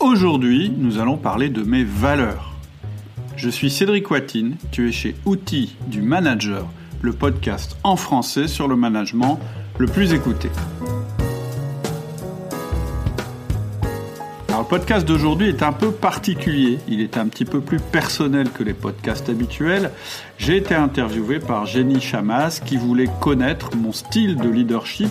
Aujourd'hui, nous allons parler de mes valeurs. Je suis Cédric Watine, tu es chez Outils du Manager, le podcast en français sur le management le plus écouté. Podcast d'aujourd'hui est un peu particulier, il est un petit peu plus personnel que les podcasts habituels. J'ai été interviewé par Jenny Chamas qui voulait connaître mon style de leadership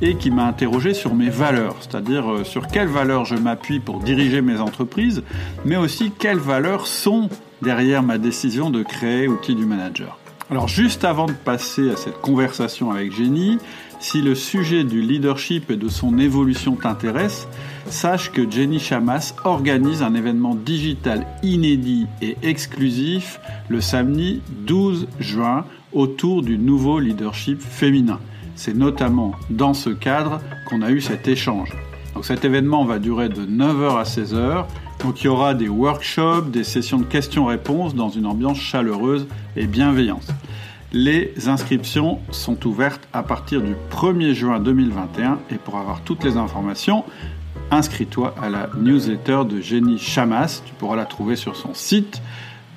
et qui m'a interrogé sur mes valeurs, c'est-à-dire euh, sur quelles valeurs je m'appuie pour diriger mes entreprises, mais aussi quelles valeurs sont derrière ma décision de créer Outils du Manager. Alors juste avant de passer à cette conversation avec Jenny, si le sujet du leadership et de son évolution t'intéresse, sache que Jenny Chamas organise un événement digital inédit et exclusif le samedi 12 juin autour du nouveau leadership féminin. C'est notamment dans ce cadre qu'on a eu cet échange. Donc cet événement va durer de 9h à 16h. Donc il y aura des workshops, des sessions de questions-réponses dans une ambiance chaleureuse et bienveillante. Les inscriptions sont ouvertes à partir du 1er juin 2021 et pour avoir toutes les informations, inscris-toi à la newsletter de Jenny Chamas. Tu pourras la trouver sur son site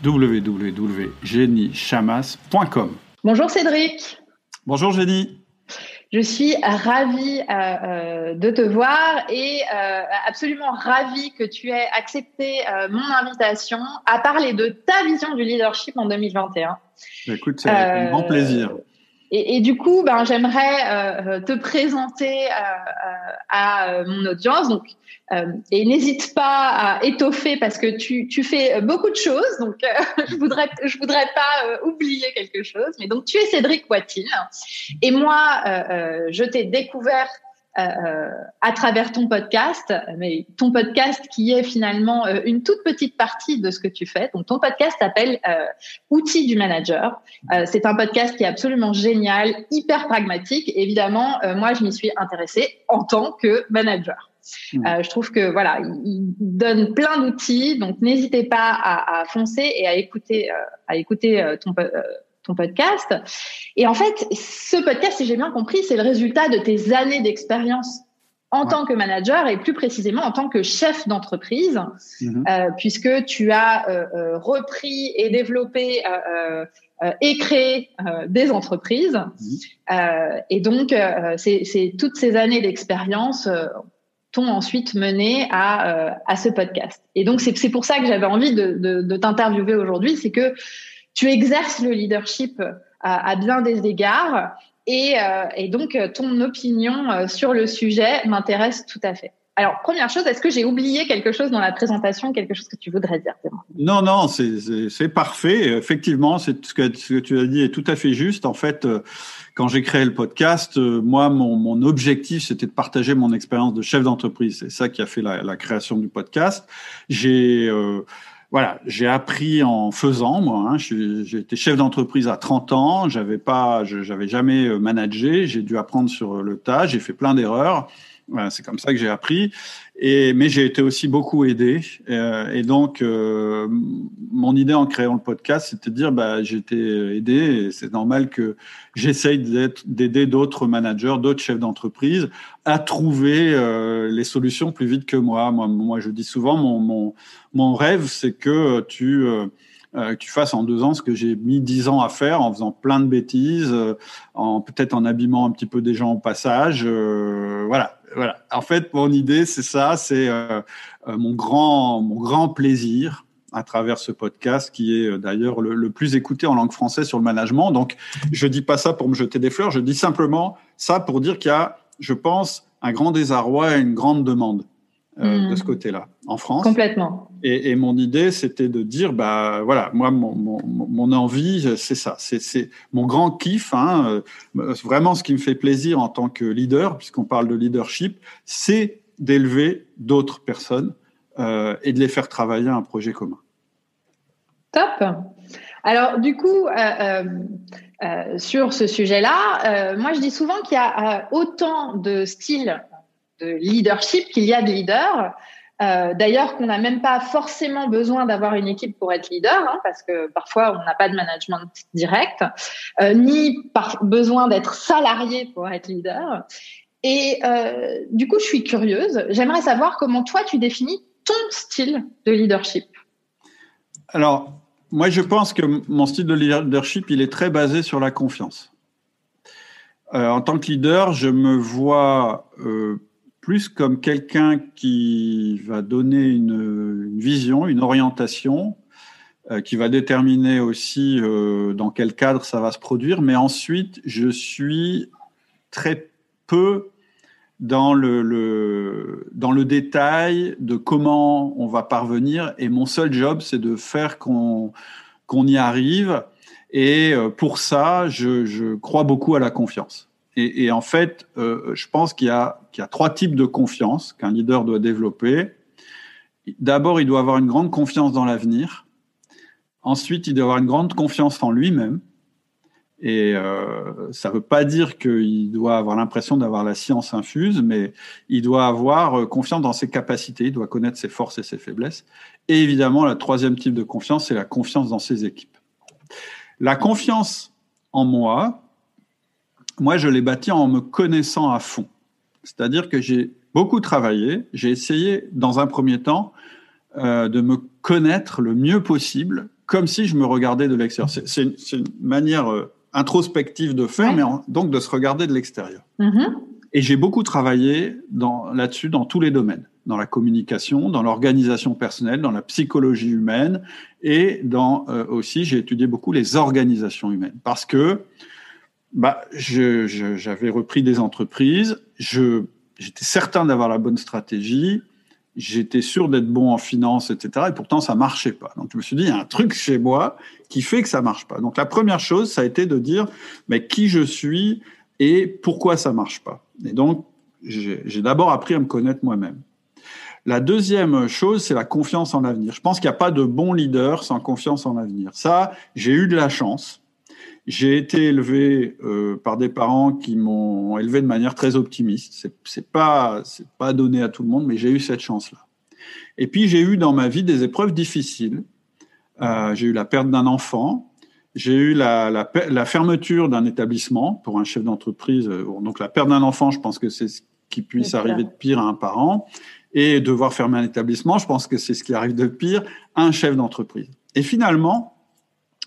www.jennychamas.com. Bonjour Cédric. Bonjour Jenny. Je suis ravie euh, euh, de te voir et euh, absolument ravie que tu aies accepté mon invitation à parler de ta vision du leadership en 2021. Écoute, c'est un grand plaisir. Et, du coup, ben, j'aimerais te présenter à mon audience. Donc, euh, et n'hésite pas à étoffer parce que tu, tu fais beaucoup de choses. Donc, euh, je voudrais je voudrais pas euh, oublier quelque chose. Mais donc, tu es Cédric Watine et moi, je t'ai découvert à travers ton podcast, mais ton podcast qui est finalement une toute petite partie de ce que tu fais. Donc, ton podcast s'appelle Outils du manager. c'est un podcast qui est absolument génial, hyper pragmatique. Évidemment, moi, je m'y suis intéressée en tant que manager. Euh, je trouve que voilà, il, donne plein d'outils, donc n'hésitez pas à, à, foncer et à écouter, euh, à écouter euh, ton, ton podcast. Et en fait, ce podcast, si j'ai bien compris, c'est le résultat de tes années d'expérience en tant que manager et plus précisément en tant que chef d'entreprise, mhm. euh, puisque tu as euh, repris et développé euh, et créé des entreprises. Mhm. et donc, c'est toutes ces années d'expérience t'ont ensuite mené à, euh, à ce podcast. Et donc, c'est pour ça que j'avais envie de, de, de t'interviewer aujourd'hui, c'est que tu exerces le leadership à, à bien des égards et, euh, donc ton opinion euh, sur le sujet m'intéresse tout à fait. Alors, première chose, est-ce que j'ai oublié quelque chose dans la présentation, quelque chose que tu voudrais dire Non, non, c'est parfait. Effectivement, ce que, tu as dit est tout à fait juste. En fait, quand j'ai créé le podcast, euh, moi, mon, objectif, c'était de partager mon expérience de chef d'entreprise. C'est ça qui a fait la, création du podcast. J'ai euh, voilà, j'ai appris en faisant moi. Hein. J'ai été chef d'entreprise à 30 ans. J'avais pas, j'avais jamais euh, managé. J'ai dû apprendre sur le tas. J'ai fait plein d'erreurs. Voilà, c'est comme ça que j'ai appris. Et, mais j'ai été aussi beaucoup aidé. Euh, et donc, euh, mon idée en créant le podcast, c'était de dire, bah, j'ai été aidé c'est normal que j'essaye d'aider d'autres managers, d'autres chefs d'entreprise à trouver euh, les solutions plus vite que moi. Moi, moi je dis souvent, mon, mon, mon rêve, c'est que tu euh, que tu fasses en deux ans ce que j'ai mis dix ans à faire en faisant plein de bêtises, euh, en peut-être en abîmant un petit peu des gens au passage. Euh, voilà, voilà. En fait, mon idée, c'est ça, c'est mon grand, mon grand plaisir à travers ce podcast qui est d'ailleurs le, le, plus écouté en langue française sur le management. Donc, je dis pas ça pour me jeter des fleurs, je dis simplement ça pour dire qu'il y a, je pense, un grand désarroi et une grande demande. Euh, de ce hmm. côté-là, en France. Complètement. Et, et mon idée, c'était de dire, bah voilà, moi, mon, mon, mon envie, c'est ça, c'est mon grand kiff, hein, euh, vraiment ce qui me fait plaisir en tant que leader, puisqu'on parle de leadership, c'est d'élever d'autres personnes euh, et de les faire travailler à un projet commun. Top. Alors du coup, euh, euh, sur ce sujet-là, moi je dis souvent qu'il y a autant de styles de leadership qu'il y a de leaders. Euh, D'ailleurs, qu'on n'a même pas forcément besoin d'avoir une équipe pour être leader, hein, parce que parfois on n'a pas de management direct, euh, ni par besoin d'être salarié pour être leader. Et euh, du coup, je suis curieuse. J'aimerais savoir comment toi tu définis ton style de leadership Alors, moi, je pense que mon style de leadership, il est très basé sur la confiance. En tant que leader, je me vois plus comme quelqu'un qui va donner une, vision, une orientation, euh, qui va déterminer aussi euh, dans quel cadre ça va se produire. Mais ensuite, je suis très peu dans le, dans le détail de comment on va parvenir. Et mon seul job, c'est de faire qu'on qu'on y arrive. Et euh, pour ça, je, crois beaucoup à la confiance. Et, en fait, euh, je pense qu'il y, qu'il y, a trois types de confiance qu'un leader doit développer. D'abord, il doit avoir une grande confiance dans l'avenir. Ensuite, il doit avoir une grande confiance en lui-même. Et euh, ça ne veut pas dire qu'il doit avoir l'impression d'avoir la science infuse, mais il doit avoir euh, confiance dans ses capacités, il doit connaître ses forces et ses faiblesses. Et évidemment, le troisième type de confiance, c'est la confiance dans ses équipes. La confiance en moi, moi, je l'ai bâtie en me connaissant à fond. C'est-à-dire que j'ai beaucoup travaillé, j'ai essayé, dans un premier temps, euh, de me connaître le mieux possible, comme si je me regardais de l'extérieur. C'est une, une, manière euh, introspective de faire, ouais. mais en, donc de se regarder de l'extérieur. Mm -hmm. Et j'ai beaucoup travaillé là-dessus dans tous les domaines, dans la communication, dans l'organisation personnelle, dans la psychologie humaine, et dans euh, aussi j'ai étudié beaucoup les organisations humaines, parce que bah, j'avais repris des entreprises, j'étais certain d'avoir la bonne stratégie, j'étais sûr d'être bon en finance, etc. Et pourtant, ça marchait pas. Donc, je me suis dit, il y a un truc chez moi qui fait que ça marche pas. Donc, la première chose, ça a été de dire, mais qui je suis et pourquoi ça marche pas. Et donc, j'ai d'abord appris à me connaître moi-même. La deuxième chose, c'est la confiance en l'avenir. Je pense qu'il n'y a pas de bon leader sans confiance en l'avenir. Ça, j'ai eu de la chance. J'ai été élevé euh, par des parents qui m'ont élevé de manière très optimiste. C'est, c'est pas c'est pas donné à tout le monde, mais j'ai eu cette chance-là. Et puis j'ai eu dans ma vie des épreuves difficiles. Euh, j'ai eu la perte d'un enfant. J'ai eu la, la, la fermeture d'un établissement pour un chef d'entreprise. Donc la perte d'un enfant, je pense que c'est ce qui puisse arriver de pire à un parent. Et devoir fermer un établissement, je pense que c'est ce qui arrive de pire à un chef d'entreprise. Et finalement,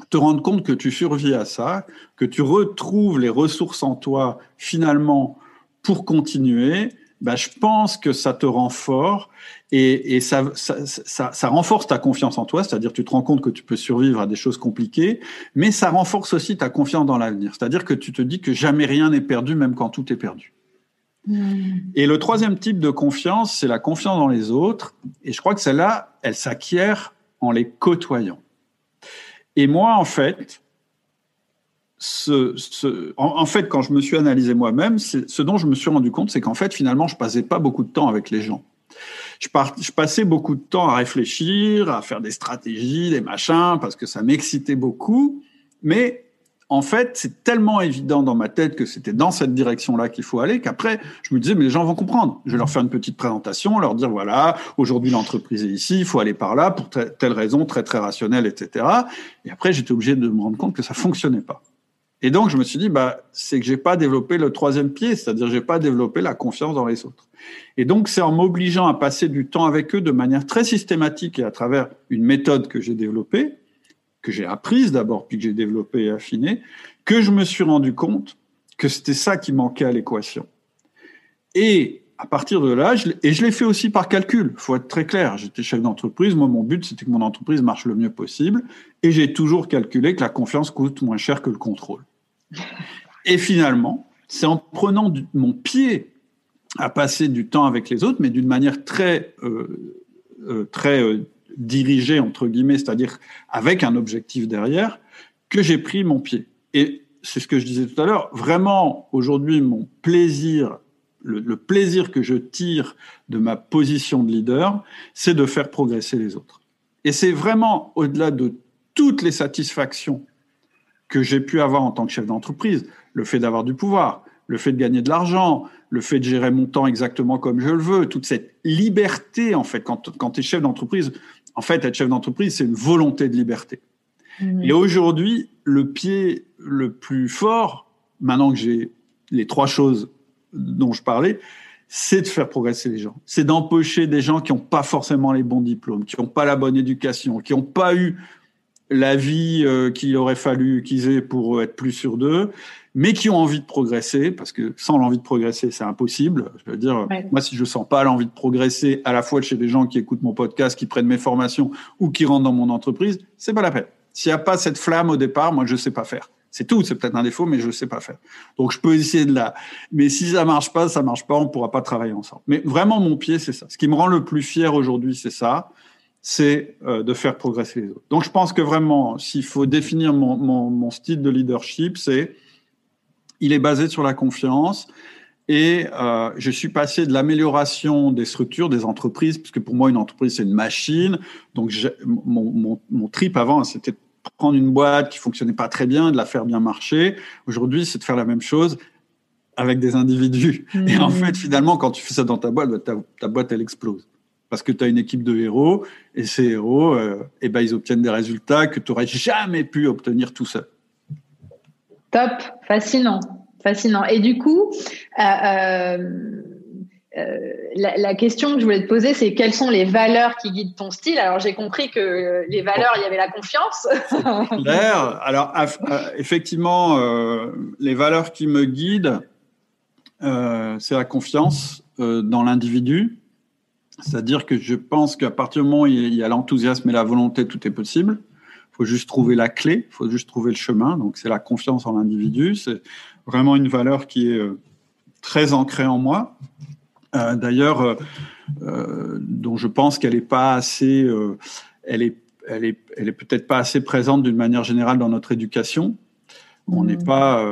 te rendre compte que tu survis à ça, que tu retrouves les ressources en toi finalement pour continuer, bah, je pense que ça te rend fort et, et ça, ça, ça, ça, renforce ta confiance en toi, c'est-à-dire tu te rends compte que tu peux survivre à des choses compliquées, mais ça renforce aussi ta confiance dans l'avenir, c'est-à-dire que tu te dis que jamais rien n'est perdu, même quand tout est perdu. Mmh. Et le troisième type de confiance, c'est la confiance dans les autres, et je crois que celle-là, elle s'acquiert en les côtoyant. Et moi, en fait, en, fait, quand je me suis analysé moi-même, ce dont je me suis rendu compte, c'est qu'en fait, finalement, je passais pas beaucoup de temps avec les gens. Je, je, passais beaucoup de temps à réfléchir, à faire des stratégies, des machins, parce que ça m'excitait beaucoup. Mais en fait, c'est tellement évident dans ma tête que c'était dans cette direction-là qu'il faut aller qu'après, je me disais, mais les gens vont comprendre. Je vais leur faire une petite présentation, leur dire, voilà, aujourd'hui l'entreprise est ici, il faut aller par là pour telle raison, très très rationnelle, etc. Et après, j'étais obligé de me rendre compte que ça fonctionnait pas. Et donc, je me suis dit, bah, c'est que j'ai pas développé le troisième pied, c'est-à-dire j'ai pas développé la confiance dans les autres. Et donc, c'est en m'obligeant à passer du temps avec eux de manière très systématique et à travers une méthode que j'ai développée, que j'ai apprise d'abord, puis que j'ai développée et affinée, que je me suis rendu compte que c'était ça qui manquait à l'équation. Et à partir de là, et je l'ai fait aussi par calcul, faut être très clair. J'étais chef d'entreprise, moi mon but c'était que mon entreprise marche le mieux possible, et j'ai toujours calculé que la confiance coûte moins cher que le contrôle. Et finalement, c'est en prenant mon pied à passer du temps avec les autres, mais d'une manière très, euh, euh, très euh, dirigé, entre guillemets, c'est-à-dire avec un objectif derrière, que j'ai pris mon pied. Et c'est ce que je disais tout à l'heure, vraiment, aujourd'hui, mon plaisir, le, plaisir que je tire de ma position de leader, c'est de faire progresser les autres. Et c'est vraiment, au-delà de toutes les satisfactions que j'ai pu avoir en tant que chef d'entreprise, le fait d'avoir du pouvoir, le fait de gagner de l'argent, le fait de gérer mon temps exactement comme je le veux, toute cette liberté, en fait, quand, quand tu es chef d'entreprise, en fait, être chef d'entreprise, c'est une volonté de liberté. Mmh. Et aujourd'hui, le pied le plus fort, maintenant que j'ai les trois choses dont je parlais, c'est de faire progresser les gens. C'est d'empocher des gens qui n'ont pas forcément les bons diplômes, qui n'ont pas la bonne éducation, qui n'ont pas eu la vie euh, qu'il aurait fallu qu'ils aient pour être plus sûrs d'eux, mais qui ont envie de progresser, parce que sans l'envie de progresser, c'est impossible. Je veux dire, moi, si je sens pas l'envie de progresser, à la fois chez des gens qui écoutent mon podcast, qui prennent mes formations ou qui rentrent dans mon entreprise, c'est pas la peine. S'il n'y a pas cette flamme au départ, moi, je sais pas faire. C'est tout, c'est peut-être un défaut, mais je ne sais pas faire. Donc je peux essayer de là. Mais si ça marche pas, ça marche pas, on pourra pas travailler ensemble. Mais vraiment, mon pied, c'est ça. Ce qui me rend le plus fier aujourd'hui, c'est ça c'est euh, de faire progresser les autres. Donc je pense que vraiment, s'il faut définir mon, mon, mon, style de leadership, c'est il est basé sur la confiance et euh, je suis passé de l'amélioration des structures des entreprises, puisque pour moi une entreprise c'est une machine. Donc mon, mon, mon trip avant c'était de prendre une boîte qui fonctionnait pas très bien, de la faire bien marcher. Aujourd'hui c'est de faire la même chose avec des individus. Et en mmh. fait finalement quand tu fais ça dans ta boîte, bah, ta, ta boîte elle explose parce que tu as une équipe de héros et ces héros, euh, eh ben, ils obtiennent des résultats que tu n'aurais jamais pu obtenir tout seul. Top, fascinant, fascinant. Et du coup, euh, euh, la, question que je voulais te poser, c'est quelles sont les valeurs qui guident ton style? Alors j'ai compris que les valeurs, il y avait la confiance. Alors effectivement, les valeurs qui me guident, c'est la confiance dans l'individu c'est-à-dire que je pense qu'à partir du moment où il y a l'enthousiasme et la volonté, tout est possible. Faut juste trouver la clé, il faut juste trouver le chemin. Donc c'est la confiance en l'individu. C'est vraiment une valeur qui est euh, très ancrée en moi. Euh, D'ailleurs, euh, euh dont je pense qu'elle n'est pas assez, elle est, elle est, elle est peut-être pas assez présente d'une manière générale dans notre éducation. On n'est mmh. pas,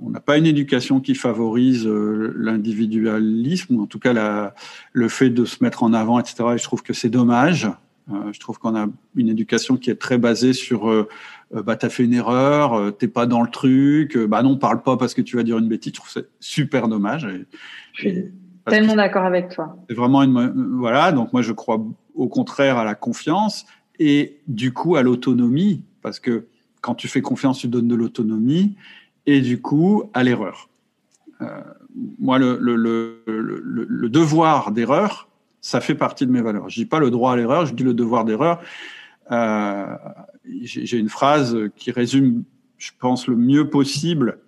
on n'a pas une éducation qui favorise l'individualisme, ou en tout cas la, le fait de se mettre en avant, etc. Et je trouve que c'est dommage. Euh, je trouve qu'on a une éducation qui est très basée sur euh, bah t'as fait une erreur, t'es pas dans le truc, bah non parle pas parce que tu vas dire une bêtise. Je trouve c'est super dommage. Et, je suis tellement d'accord avec toi. C'est vraiment une voilà. Donc moi je crois au contraire à la confiance et du coup à l'autonomie parce que quand tu fais confiance, tu donnes de l'autonomie et du coup à l'erreur. Euh, moi, le, le, le, le devoir d'erreur, ça fait partie de mes valeurs. Je dis pas le droit à l'erreur, je dis le devoir d'erreur. Euh, J'ai une phrase qui résume, je pense, le mieux possible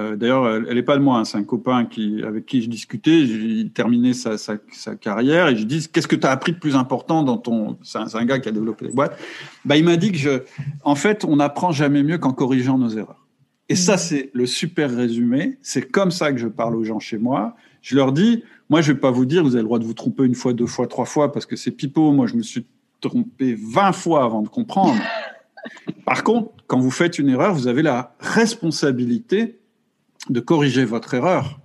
euh, d'ailleurs, elle n'est pas de moi, hein, c'est un copain qui, avec qui je discutais. Il terminait sa, sa, sa carrière et je dis Qu'est-ce que tu as appris de plus important dans ton. C'est un, un, gars qui a développé des boîtes. Bah, il m'a dit que, je, en fait, on n'apprend jamais mieux qu'en corrigeant nos erreurs. Et ça, mmh. c'est le super résumé. C'est comme ça que je parle aux gens chez moi. Je leur dis Moi, je vais pas vous dire, vous avez le droit de vous tromper une fois, deux fois, trois fois, parce que c'est pipeau. Moi, je me suis trompé 20 fois avant de comprendre. Par contre, quand vous faites une erreur, vous avez la responsabilité de corriger votre erreur,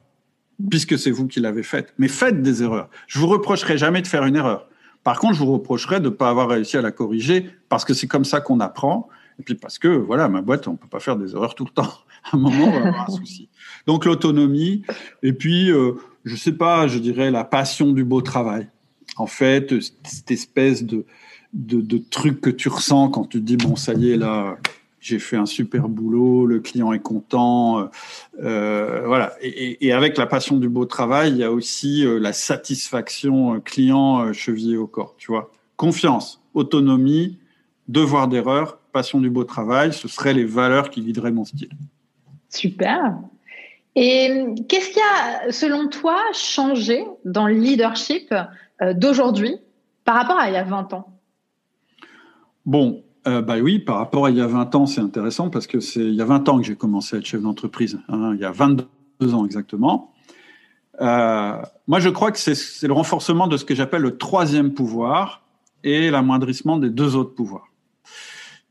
puisque c'est vous qui l'avez faite. Mais faites des erreurs. Je vous reprocherai jamais de faire une erreur. Par contre, je vous reprocherai de ne pas avoir réussi à la corriger, parce que c'est comme ça qu'on apprend. Et puis parce que, voilà, ma boîte, on peut pas faire des erreurs tout le temps. À un moment, on va avoir un souci. Donc l'autonomie, et puis, euh, je sais pas, je dirais la passion du beau travail. En fait, cette espèce de, de, truc que tu ressens quand tu te dis, bon, ça y est, là, j'ai fait un super boulot, le client est content, euh, euh, voilà. Et, avec la passion du beau travail, il y a aussi la satisfaction client chevillé au corps, tu vois. Confiance, autonomie, devoir d'erreur, passion du beau travail, ce seraient les valeurs qui guideraient mon style. Super. Et qu'est-ce qui a, selon toi, changé dans le leadership d'aujourd'hui par rapport à il y a 20 ans? Bon, euh, bah oui, par rapport à il y a 20 ans, c'est intéressant parce que c'est il y a 20 ans que j'ai commencé à être chef d'entreprise, hein, il y a 22 ans exactement. Euh, moi, je crois que c'est le renforcement de ce que j'appelle le troisième pouvoir et l'amoindrissement des deux autres pouvoirs.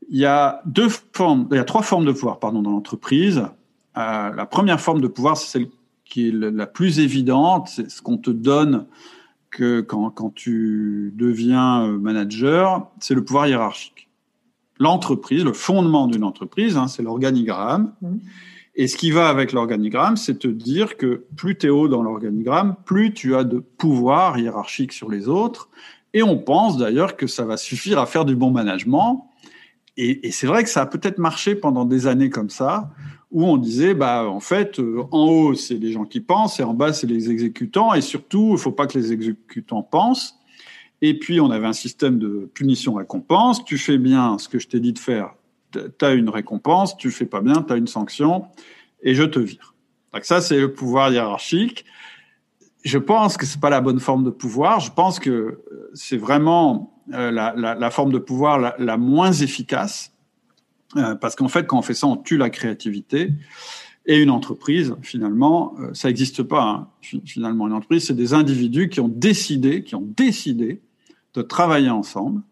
Il y a deux formes, il y a trois formes de pouvoir, pardon, dans l'entreprise. Euh, la première forme de pouvoir, c'est celle qui est la plus évidente, c'est ce qu'on te donne que quand, quand tu deviens euh, manager, c'est le pouvoir hiérarchique l'entreprise, le fondement d'une entreprise, hein, c'est l'organigramme. Mmh. Et ce qui va avec l'organigramme, c'est te dire que plus tu es haut dans l'organigramme, plus tu as de pouvoir hiérarchique sur les autres. Et on pense d'ailleurs que ça va suffire à faire du bon management. Et, c'est vrai que ça a peut-être marché pendant des années comme ça, où on disait, bah, en fait, euh, en haut, c'est les gens qui pensent, et en bas, c'est les exécutants, et surtout, il ne faut pas que les exécutants pensent. Et puis, on avait un système de punition-récompense. Tu fais bien ce que je t'ai dit de faire, tu as une récompense. Tu fais pas bien, tu as une sanction, et je te vire. Donc ça, c'est le pouvoir hiérarchique. Je pense que c'est pas la bonne forme de pouvoir. Je pense que euh, c'est vraiment euh, la, forme de pouvoir la, moins efficace, euh, parce qu'en fait, quand on fait ça, on tue la créativité. Et une entreprise, finalement, ça n'existe pas. Hein. Finalement, une entreprise, c'est des individus qui ont décidé, qui ont décidé de travailler ensemble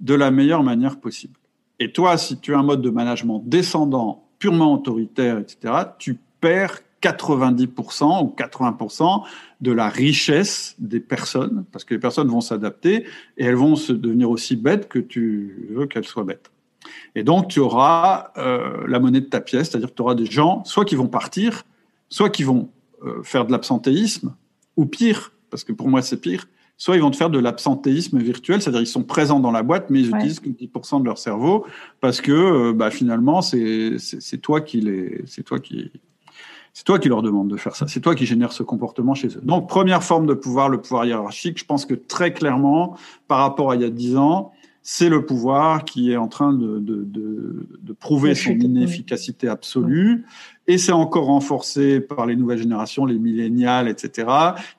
de la meilleure manière possible. Et toi, si tu as un mode de management descendant, purement autoritaire, etc., tu perds 90% ou 80% de la richesse des personnes, parce que les personnes vont s'adapter et elles vont se devenir aussi bêtes que tu veux qu'elles soient bêtes. Et donc, tu auras euh, la monnaie de ta pièce, c'est-à-dire que tu auras des gens, soit qui vont partir, soit qui vont euh, faire de l'absentéisme, ou pire, parce que pour moi c'est pire, soit ils vont te faire de l'absentéisme virtuel, c'est-à-dire ils sont présents dans la boîte, mais ils utilisent que 10% de leur cerveau, parce que euh, bah, finalement, c'est toi qui les, c'est toi qui, c'est toi qui leur demande de faire ça. C'est toi qui génère ce comportement chez eux. Donc, première forme de pouvoir, le pouvoir hiérarchique. Je pense que très clairement, par rapport à il y a dix ans, c'est le pouvoir qui est en train de, de, de, de prouver son inefficacité absolue. Et c'est encore renforcé par les nouvelles générations, les millénials, etc.,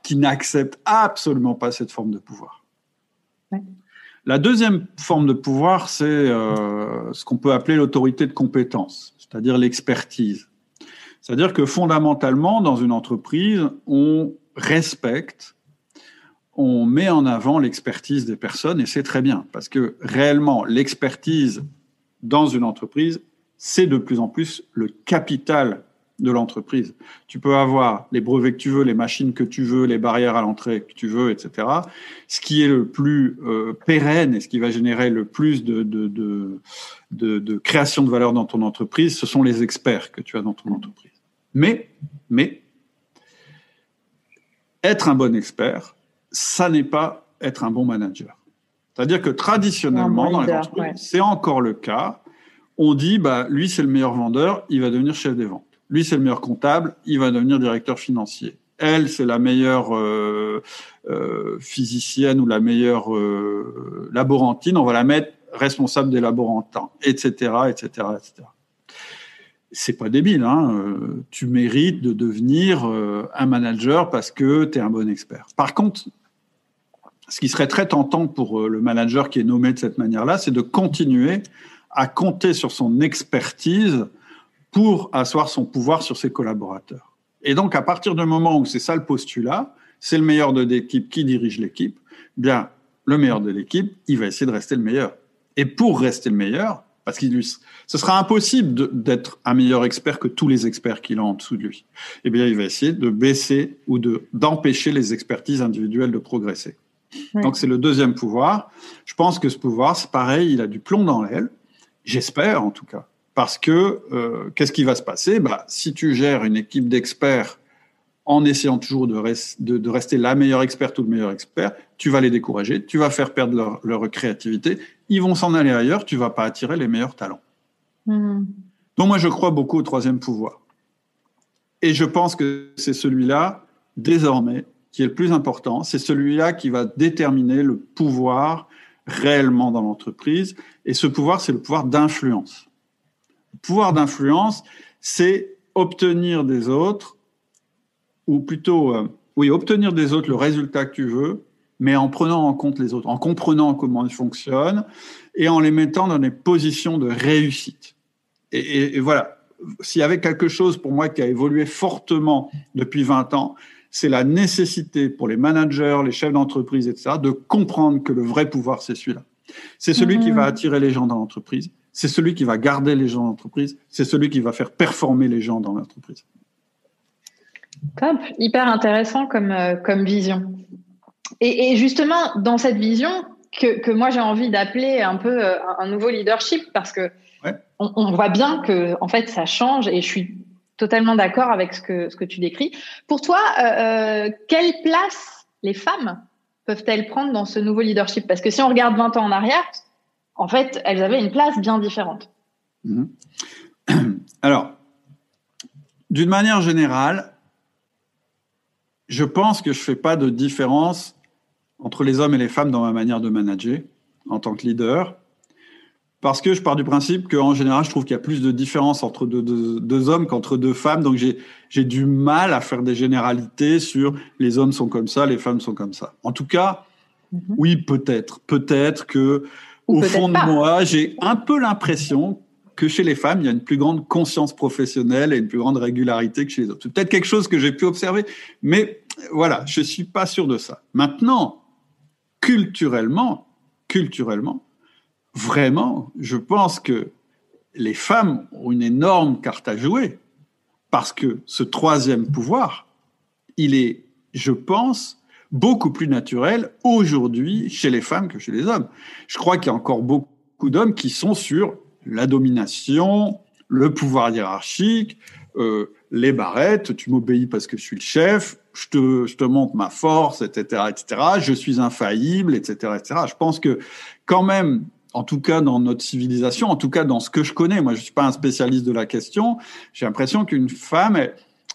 qui n'acceptent absolument pas cette forme de pouvoir. La deuxième forme de pouvoir, c'est euh, ce qu'on peut appeler l'autorité de compétence, c'est-à-dire l'expertise. C'est-à-dire que fondamentalement, dans une entreprise, on respecte, on met en avant l'expertise des personnes et c'est très bien parce que réellement, l'expertise dans une entreprise, c'est de plus en plus le capital de l'entreprise. Tu peux avoir les brevets que tu veux, les machines que tu veux, les barrières à l'entrée que tu veux, etc. Ce qui est le plus euh, pérenne et ce qui va générer le plus de, création de valeur dans ton entreprise, ce sont les experts que tu as dans ton entreprise. Mais, mais, être un bon expert, ça n'est pas être un bon manager. C'est-à-dire que traditionnellement, dans les entreprises, c'est encore le cas. On dit, bah, lui, c'est le meilleur vendeur, il va devenir chef des ventes. Lui, c'est le meilleur comptable, il va devenir directeur financier. Elle, c'est la meilleure euh, euh, physicienne ou la meilleure euh, laborantine, on va la mettre responsable des laborantins, etc., etc., etc c'est pas débile. Hein. Euh, tu mérites de devenir euh, un manager parce que tu es un bon expert. Par contre, ce qui serait très tentant pour euh, le manager qui est nommé de cette manière-là, c'est de continuer à compter sur son expertise pour asseoir son pouvoir sur ses collaborateurs. Et donc, à partir du moment où c'est ça le postulat, c'est le meilleur de l'équipe qui dirige l'équipe, bien, le meilleur de l'équipe, il va essayer de rester le meilleur. Et pour rester le meilleur, parce qu'il ce sera impossible d'être un meilleur expert que tous les experts qu'il a en dessous de lui. Eh bien, il va essayer de baisser ou de d'empêcher les expertises individuelles de progresser. Donc, c'est le deuxième pouvoir. Je pense que ce pouvoir, c'est pareil, il a du plomb dans l'aile. J'espère, en tout cas. Parce que, euh, qu'est-ce qui va se passer? Bah, Si tu gères une équipe d'experts en essayant toujours de, de, rester la meilleure experte ou le meilleur expert, tu vas les décourager, tu vas faire perdre leur, leur créativité, ils vont s'en aller ailleurs, tu vas pas attirer les meilleurs talents. Hmm. Donc moi, je crois beaucoup au troisième pouvoir. Et je pense que c'est celui-là, désormais, qui est le plus important. C'est celui-là qui va déterminer le pouvoir réellement dans l'entreprise. Et ce pouvoir, c'est le pouvoir d'influence. Le pouvoir d'influence, c'est obtenir des autres, ou plutôt, euh, oui, obtenir des autres le résultat que tu veux, mais en prenant en compte les autres, en comprenant comment ils fonctionnent et en les mettant dans des positions de réussite. Et, voilà, s'il y avait quelque chose pour moi qui a évolué fortement depuis 20 ans, c'est la nécessité pour les managers, les chefs d'entreprise, etc., de comprendre que le vrai pouvoir, c'est celui-là. C'est celui qui va mmh. attirer les gens dans l'entreprise, c'est celui qui va garder les gens dans l'entreprise, c'est celui qui va faire performer les gens dans l'entreprise. Top, hyper intéressant comme, euh, comme vision. Et, justement, dans cette vision que, que moi j'ai envie d'appeler un peu euh, un nouveau leadership, parce que on, voit bien que en fait ça change, et je suis totalement d'accord avec ce que ce que tu décris. Pour toi, euh, euh, quelle place les femmes peuvent-elles prendre dans ce nouveau leadership? Parce que si on regarde 20 ans en arrière, en fait, elles avaient une place bien différente. Mhm. Alors, d'une manière générale, je pense que je ne fais pas de différence entre les hommes et les femmes dans ma manière de manager en tant que leader. Parce que je pars du principe qu'en général, je trouve qu'il y a plus de différence entre deux, hommes qu'entre deux femmes. Donc, j'ai du mal à faire des généralités sur les hommes sont comme ça, les femmes sont comme ça. En tout cas, mhm. oui, peut-être. Peut-être que, au fond de moi, j'ai un peu l'impression que chez les femmes, il y a une plus grande conscience professionnelle et une plus grande régularité que chez les hommes. C'est peut-être quelque chose que j'ai pu observer, mais voilà, je suis pas sûr de ça. Maintenant, culturellement, culturellement, vraiment, je pense que les femmes ont une énorme carte à jouer parce que ce troisième pouvoir, il est, je pense, beaucoup plus naturel aujourd'hui chez les femmes que chez les hommes. Je crois qu'il y a encore beaucoup d'hommes qui sont sur la domination, le pouvoir hiérarchique, euh, les barrettes, tu m'obéis parce que je suis le chef, je te, montre ma force, etc., etc., je suis infaillible, etc., etc. Je pense que quand même, en tout cas dans notre civilisation, en tout cas dans ce que je connais, moi je suis pas un spécialiste de la question, j'ai l'impression qu'une femme,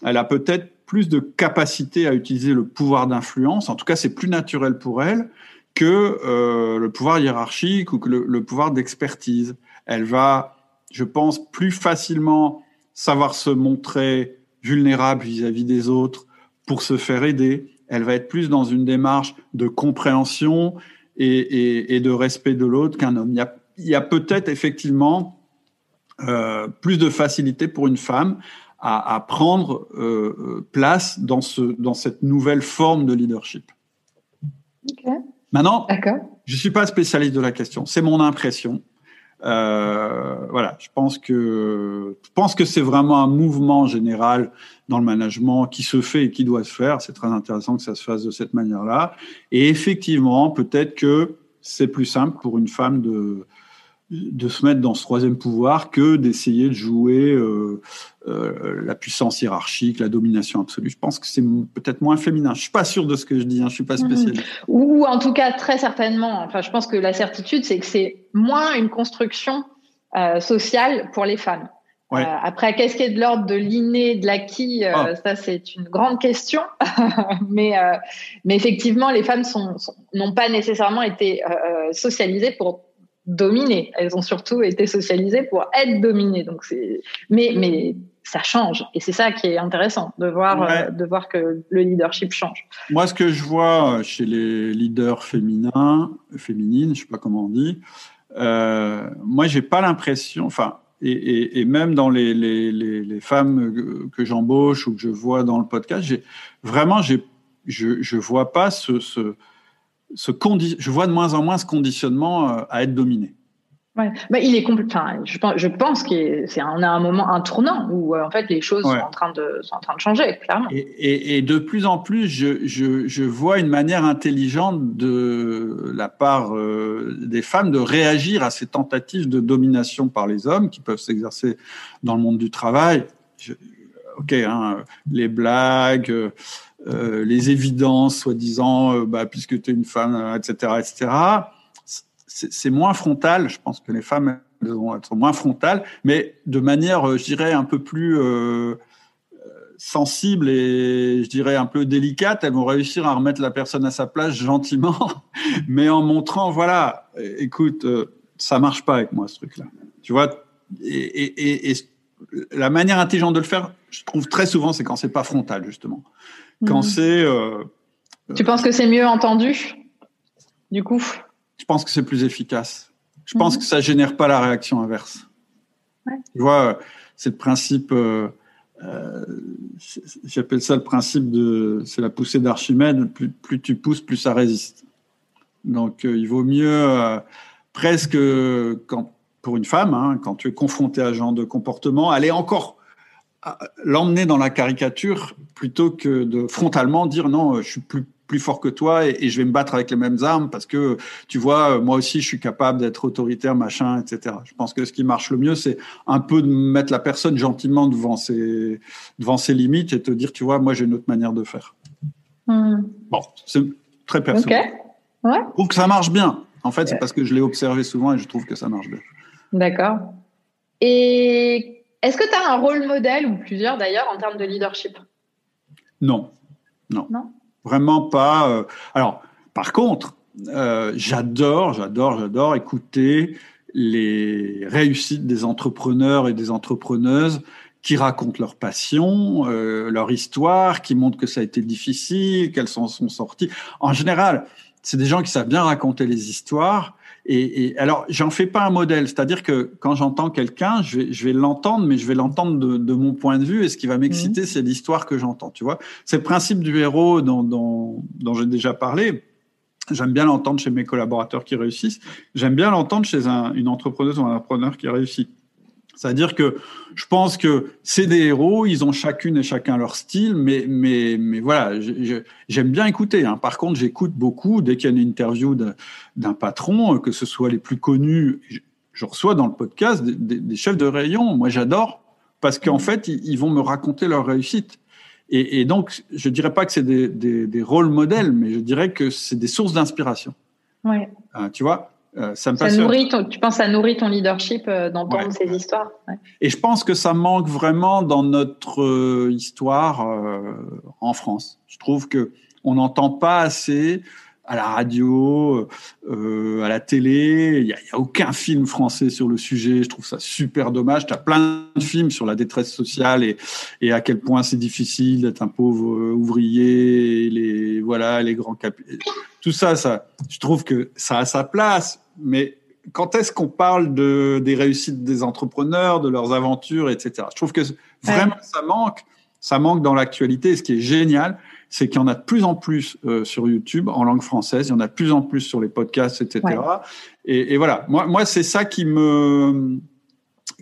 elle, a peut-être plus de capacité à utiliser le pouvoir d'influence, en tout cas c'est plus naturel pour elle que euh, le pouvoir hiérarchique ou que le pouvoir d'expertise elle va, je pense, plus facilement savoir se montrer vulnérable vis-à-vis des autres pour se faire aider. Elle va être plus dans une démarche de compréhension et, de respect de l'autre qu'un homme. Il y a, peut-être effectivement euh, plus de facilité pour une femme à, prendre euh, place dans, ce, dans cette nouvelle forme de leadership. Maintenant, je ne suis pas spécialiste de la question, c'est mon impression. Euh, voilà, je pense que je pense que c'est vraiment un mouvement général dans le management qui se fait et qui doit se faire. C'est très intéressant que ça se fasse de cette manière-là. Et effectivement, peut-être que c'est plus simple pour une femme de de se mettre dans ce troisième pouvoir que d'essayer de jouer euh, euh, la puissance hiérarchique, la domination absolue. Je pense que c'est peut-être moins féminin. Je suis pas sûr de ce que je dis. Hein, je suis pas mhm. spécialiste. Ou en tout cas très certainement. Enfin, je pense que la certitude, c'est que c'est moins une construction euh, sociale pour les femmes. Ouais. Après, qu'est-ce qui est de l'ordre de l'inné, de l'acquis ah. Ça, c'est une grande question. mais, mais effectivement, les femmes sont, n'ont pas nécessairement été socialisées pour dominer. Elles ont surtout été socialisées pour être dominées. Donc c'est, mais mais ça change et c'est ça qui est intéressant de voir euh, de voir que le leadership change. Moi, ce que je vois chez les leaders féminins, féminines, je sais pas comment on dit, euh, moi j'ai pas l'impression, enfin. Et, et, même dans les, les, les, les femmes que j'embauche ou que je vois dans le podcast, j'ai vraiment, j'ai, je, je vois pas ce, ce, ce je vois de moins en moins ce conditionnement euh, à être dominé. Ouais. Bah, il est enfin, je pense, je pense qu'on a un moment, un tournant où euh, en fait les choses sont en train de sont en train de changer clairement. Et, et, de plus en plus, je, je, je, vois une manière intelligente de la part euh, des femmes de réagir à ces tentatives de domination par les hommes qui peuvent s'exercer dans le monde du travail. ok, hein, les blagues. Euh, les évidences, soi-disant, euh, bah, puisque tu es une femme, etc., etc. C'est moins frontal. Je pense que les femmes vont être moins frontales, mais de manière, euh, je dirais, un peu plus sensible et je dirais un peu délicate. Elles vont réussir à remettre la personne à sa place gentiment, mais en montrant, voilà, écoute, ça marche pas avec moi ce truc-là. Tu vois, la manière intelligente de le faire, je trouve très souvent, c'est quand c'est pas frontal justement. Quand mhm. c'est. Euh, tu penses que c'est mieux entendu, du coup? Je pense que c'est plus efficace. Je pense mhm. que ça génère pas la réaction inverse. Tu vois, c'est le principe. Euh, euh, j'appelle ça le principe de. C'est la poussée d'Archimède. Plus, plus, tu pousses, plus ça résiste. Donc, il vaut mieux presque quand pour une femme, hein, quand tu es confronté à ce genre de comportement, aller encore l'emmener dans la caricature plutôt que de frontalement dire non, je suis plus plus fort que toi et, je vais me battre avec les mêmes armes parce que tu vois, moi aussi je suis capable d'être autoritaire, machin, etc. Je pense que ce qui marche le mieux, c'est un peu de mettre la personne gentiment devant ses devant ses limites et te dire, tu vois, moi j'ai une autre manière de faire. Hmm. Bon, c'est très personnel. Ouais. Je trouve que ça marche bien. En fait, c'est parce que je l'ai observé souvent et je trouve que ça marche bien. D'accord. Et est-ce que tu as un rôle modèle, ou plusieurs d'ailleurs, en termes de leadership? Non. Non? Vraiment pas. Euh, alors, par contre, euh, j'adore, j'adore, j'adore écouter les réussites des entrepreneurs et des entrepreneuses qui racontent leur passion, euh, leur histoire, qui montrent que ça a été difficile, qu'elles s'en sont sorties. En général, c'est des gens qui savent bien raconter les histoires. Et, et alors, j'en fais pas un modèle, c'est-à-dire que quand j'entends quelqu'un, je vais, je vais l'entendre, mais je vais l'entendre de, de, mon point de vue. Et ce qui va m'exciter, mmh. c'est l'histoire que j'entends. Tu vois, c'est le principe du héros dont, dont, dont j'ai déjà parlé. J'aime bien l'entendre chez mes collaborateurs qui réussissent. J'aime bien l'entendre chez un, une entrepreneuse ou un entrepreneur qui réussit. C'est-à-dire que je pense que c'est des héros, ils ont chacune et chacun leur style, mais, mais, mais voilà, j'aime bien écouter. Hein. Par contre, j'écoute beaucoup dès qu'il y a une interview d'un patron, que ce soit les plus connus. Je reçois dans le podcast des, des chefs de rayon. Moi, j'adore parce qu'en fait, ils, vont me raconter leur réussite. Et, et, donc, je dirais pas que c'est des, des, des, rôles modèles, mais je dirais que c'est des sources d'inspiration. Ouais. Euh, tu vois, euh, ça me ça nourrit ton, tu penses ça nourrit ton leadership euh, d'entendre ouais. ces histoires. Ouais. Et je pense que ça manque vraiment dans notre euh, histoire en France. Je trouve que on n'entend pas assez à la radio, euh, à la télé. Il n'y a, a, aucun film français sur le sujet. Je trouve ça super dommage. Tu as plein de films sur la détresse sociale et, et à quel point c'est difficile d'être un pauvre ouvrier, les, voilà, les grands cap... Tout ça, ça, je trouve que ça a sa place. Mais quand est-ce qu'on parle de, des réussites des entrepreneurs, de leurs aventures, etc. Je trouve que vraiment ouais. ça manque. Ça manque dans l'actualité. Ce qui est génial, c'est qu'il y en a de plus en plus euh, sur YouTube en langue française, il y en a de plus en plus sur les podcasts, etc. Ouais. Et, et, voilà, moi, moi c'est ça qui me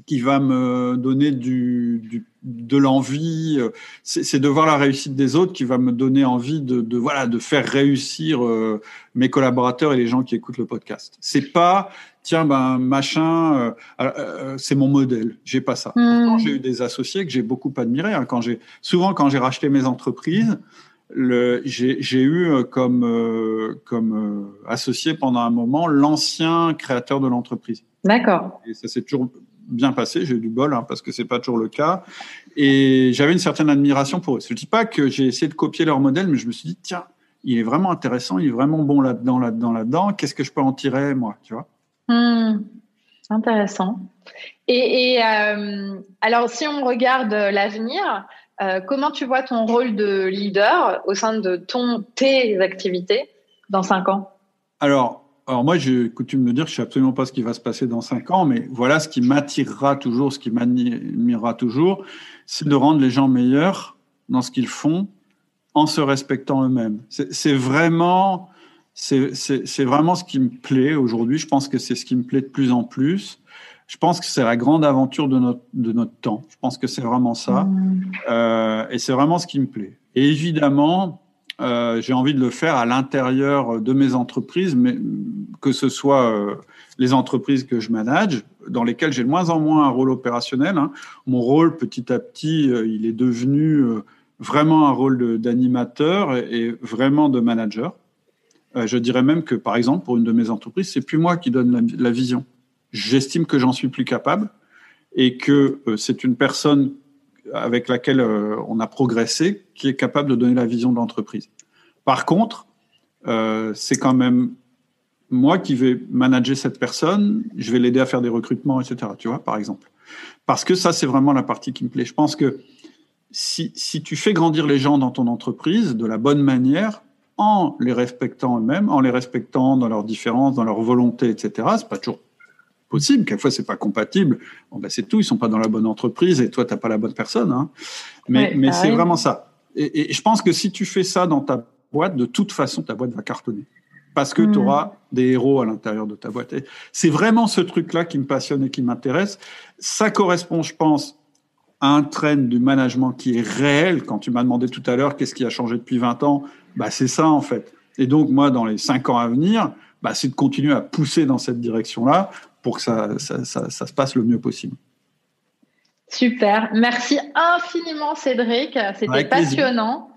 qui va me donner du, du de l'envie. C'est de voir la réussite des autres qui va me donner envie de, de voilà de faire réussir euh, mes collaborateurs et les gens qui écoutent le podcast. C'est pas tiens ben machin euh, euh, c'est mon modèle j'ai pas ça mmh. j'ai eu des associés que j'ai beaucoup admirés hein, quand j'ai souvent quand j'ai racheté mes entreprises j'ai eu comme, euh, comme euh, associé pendant un moment l'ancien créateur de l'entreprise. D'accord. Et ça s'est toujours bien passé, j'ai eu du bol, hein, parce que c'est pas toujours le cas. Et j'avais une certaine admiration pour eux. Je ne dis pas que j'ai essayé de copier leur modèle, mais je me suis dit, tiens, il est vraiment intéressant, il est vraiment bon là-dedans, là-dedans, là-dedans. Qu'est-ce que je peux en tirer, moi, tu vois? Mmh. Intéressant. Et, et euh, alors, si on regarde l'avenir, euh, comment tu vois ton rôle de leader au sein de ton, tes activités dans cinq ans? Alors, alors moi, j'ai coutume de dire que je sais absolument pas ce qui va se passer dans cinq ans, mais voilà ce qui m'attirera toujours, ce qui m'admirera toujours, c'est de rendre les gens meilleurs dans ce qu'ils font en se respectant eux-mêmes. C'est vraiment, c'est vraiment ce qui me plaît aujourd'hui. Je pense que c'est ce qui me plaît de plus en plus je pense que c'est la grande aventure de notre, de notre temps. Je pense que c'est vraiment ça. Mmh. Euh, et c'est vraiment ce qui me plaît. Et évidemment, euh, j'ai envie de le faire à l'intérieur de mes entreprises, mais que ce soit euh, les entreprises que je manage, dans lesquelles j'ai de moins en moins un rôle opérationnel. Hein. Mon rôle, petit à petit, euh, il est devenu vraiment un rôle d'animateur et, vraiment de manager. Je dirais même que, par exemple, pour une de mes entreprises, c'est plus moi qui donne la, vision j'estime que j'en suis plus capable et que c'est une personne avec laquelle euh, on a progressé qui est capable de donner la vision de l'entreprise. Par contre, euh, c'est quand même moi qui vais manager cette personne, je vais l'aider à faire des recrutements, etc. Tu vois, par exemple. Parce que ça, c'est vraiment la partie qui me plaît. Je pense que si, si tu fais grandir les gens dans ton entreprise de la bonne manière, en les respectant eux-mêmes, en les respectant dans leurs différences, dans leur volonté, etc., c'est pas toujours possible. Quelquefois, c'est pas compatible. Bon, ben, c'est tout. Ils sont pas dans la bonne entreprise et toi, t'as pas la bonne personne. Hein. Mais, ouais, mais c'est vraiment ça. Et, et, je pense que si tu fais ça dans ta boîte, de toute façon, ta boîte va cartonner. Parce que mmh. tu auras des héros à l'intérieur de ta boîte. C'est vraiment ce truc-là qui me passionne et qui m'intéresse. Ça correspond, je pense, à un trend du management qui est réel. Quand tu m'as demandé tout à l'heure qu'est-ce qui a changé depuis 20 ans, bah, c'est ça, en fait. Et donc, moi, dans les 5 ans à venir, bah, c'est de continuer à pousser dans cette direction-là pour que ça, ça, ça, ça, se passe le mieux possible. Super. Merci infiniment, Cédric. C'était passionnant.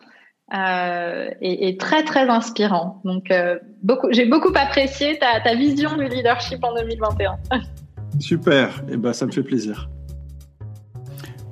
et, très très inspirant. Donc beaucoup, j'ai beaucoup apprécié ta, ta vision du leadership en 2021. Super, et eh ben ça me fait plaisir.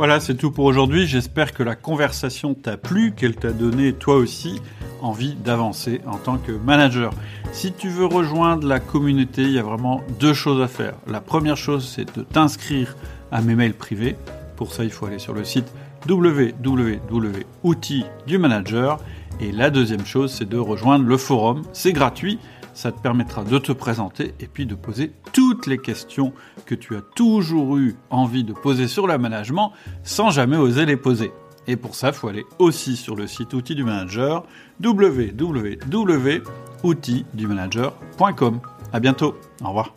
Voilà, c'est tout pour aujourd'hui. J'espère que la conversation t'a plu, qu'elle t'a donné toi aussi envie d'avancer en tant que manager. Si tu veux rejoindre la communauté, il y a vraiment deux choses à faire. La première chose, c'est de t'inscrire à mes mails privés. Pour ça, il faut aller sur le site www.outils du manager. Et la deuxième chose, c'est de rejoindre le forum. C'est gratuit. Ça te permettra de te présenter et puis de poser toutes les questions que tu as toujours eu envie de poser sur le management sans jamais oser les poser. Et pour ça, il faut aller aussi sur le site Outils du Manager, www.outildumanager.com. À bientôt. Au revoir.